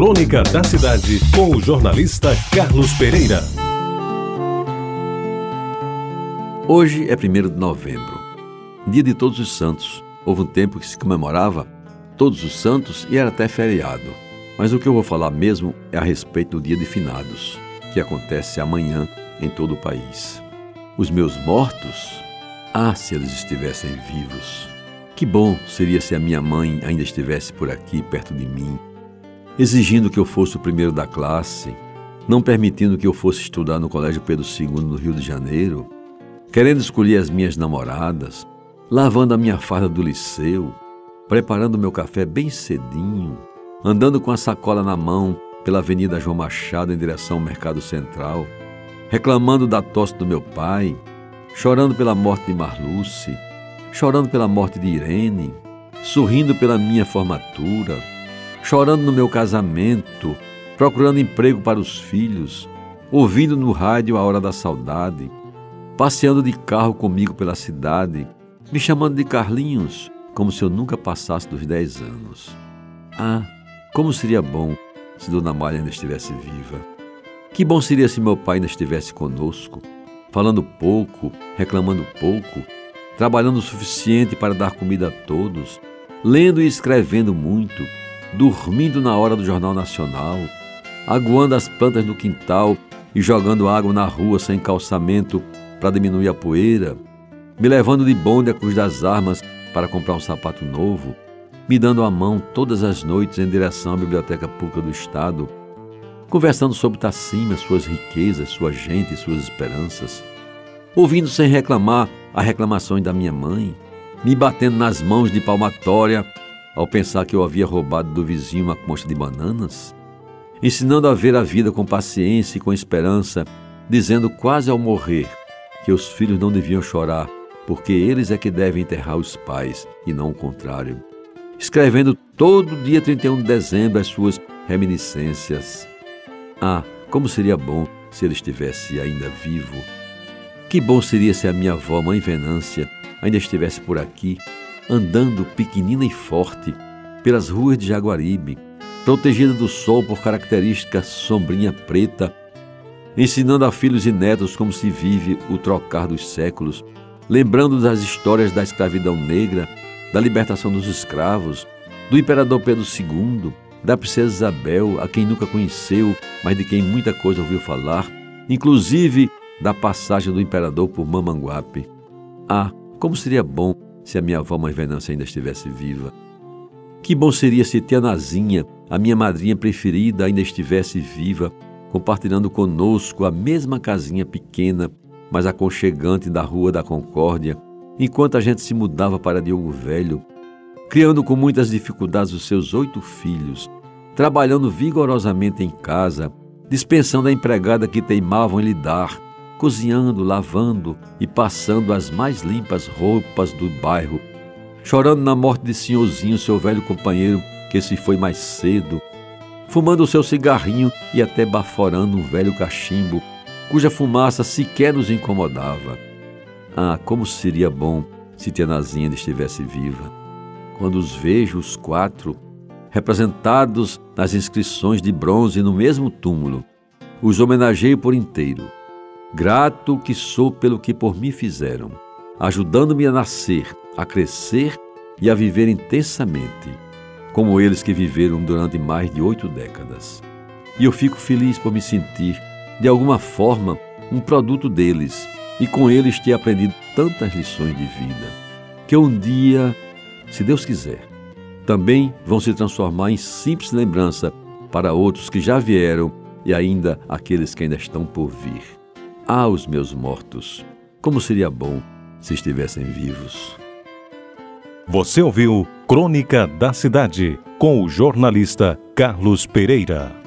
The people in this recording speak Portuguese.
Crônica da Cidade, com o jornalista Carlos Pereira. Hoje é 1 de novembro, dia de Todos os Santos. Houve um tempo que se comemorava Todos os Santos e era até feriado. Mas o que eu vou falar mesmo é a respeito do dia de finados, que acontece amanhã em todo o país. Os meus mortos? Ah, se eles estivessem vivos! Que bom seria se a minha mãe ainda estivesse por aqui, perto de mim, exigindo que eu fosse o primeiro da classe, não permitindo que eu fosse estudar no Colégio Pedro II no Rio de Janeiro, querendo escolher as minhas namoradas, lavando a minha farda do liceu, preparando meu café bem cedinho, andando com a sacola na mão pela Avenida João Machado em direção ao Mercado Central, reclamando da tosse do meu pai, chorando pela morte de Marluce, chorando pela morte de Irene, sorrindo pela minha formatura, chorando no meu casamento, procurando emprego para os filhos, ouvindo no rádio a hora da saudade, passeando de carro comigo pela cidade, me chamando de Carlinhos, como se eu nunca passasse dos 10 anos. Ah, como seria bom se Dona Malha ainda estivesse viva. Que bom seria se meu pai ainda estivesse conosco, falando pouco, reclamando pouco, trabalhando o suficiente para dar comida a todos, lendo e escrevendo muito, dormindo na hora do Jornal Nacional, aguando as plantas no quintal e jogando água na rua sem calçamento para diminuir a poeira, me levando de bonde a Cruz das Armas para comprar um sapato novo, me dando a mão todas as noites em direção à Biblioteca Pública do Estado, conversando sobre Tacima, suas riquezas, sua gente e suas esperanças, ouvindo sem reclamar as reclamações da minha mãe, me batendo nas mãos de palmatória ao pensar que eu havia roubado do vizinho uma concha de bananas, ensinando a ver a vida com paciência e com esperança, dizendo quase ao morrer que os filhos não deviam chorar, porque eles é que devem enterrar os pais e não o contrário. Escrevendo todo dia 31 de dezembro as suas reminiscências. Ah, como seria bom se ele estivesse ainda vivo que bom seria se a minha avó, mãe Venância, ainda estivesse por aqui, andando pequenina e forte pelas ruas de Jaguaribe, protegida do sol por característica sombrinha preta, ensinando a filhos e netos como se vive o trocar dos séculos, lembrando das histórias da escravidão negra, da libertação dos escravos, do imperador Pedro II, da princesa Isabel, a quem nunca conheceu, mas de quem muita coisa ouviu falar, inclusive da passagem do imperador por Mamanguape. Ah, como seria bom se a minha avó Mãe Venância ainda estivesse viva. Que bom seria se Tia Nazinha, a minha madrinha preferida, ainda estivesse viva, compartilhando conosco a mesma casinha pequena, mas aconchegante da Rua da Concórdia, enquanto a gente se mudava para Diogo Velho, criando com muitas dificuldades os seus oito filhos, trabalhando vigorosamente em casa, dispensando a empregada que teimavam em lhe dar, cozinhando, lavando e passando as mais limpas roupas do bairro, chorando na morte de senhorzinho, seu velho companheiro, que se foi mais cedo, fumando o seu cigarrinho e até baforando um velho cachimbo, cuja fumaça sequer nos incomodava. Ah, como seria bom se Tia Nazinha estivesse viva. Quando os vejo, os quatro, representados nas inscrições de bronze no mesmo túmulo, os homenageio por inteiro Grato que sou pelo que por mim fizeram, ajudando-me a nascer, a crescer e a viver intensamente, como eles que viveram durante mais de oito décadas. E eu fico feliz por me sentir, de alguma forma, um produto deles e com eles ter aprendido tantas lições de vida, que um dia, se Deus quiser, também vão se transformar em simples lembrança para outros que já vieram e ainda aqueles que ainda estão por vir. Ah, os meus mortos, como seria bom se estivessem vivos. Você ouviu Crônica da Cidade com o jornalista Carlos Pereira.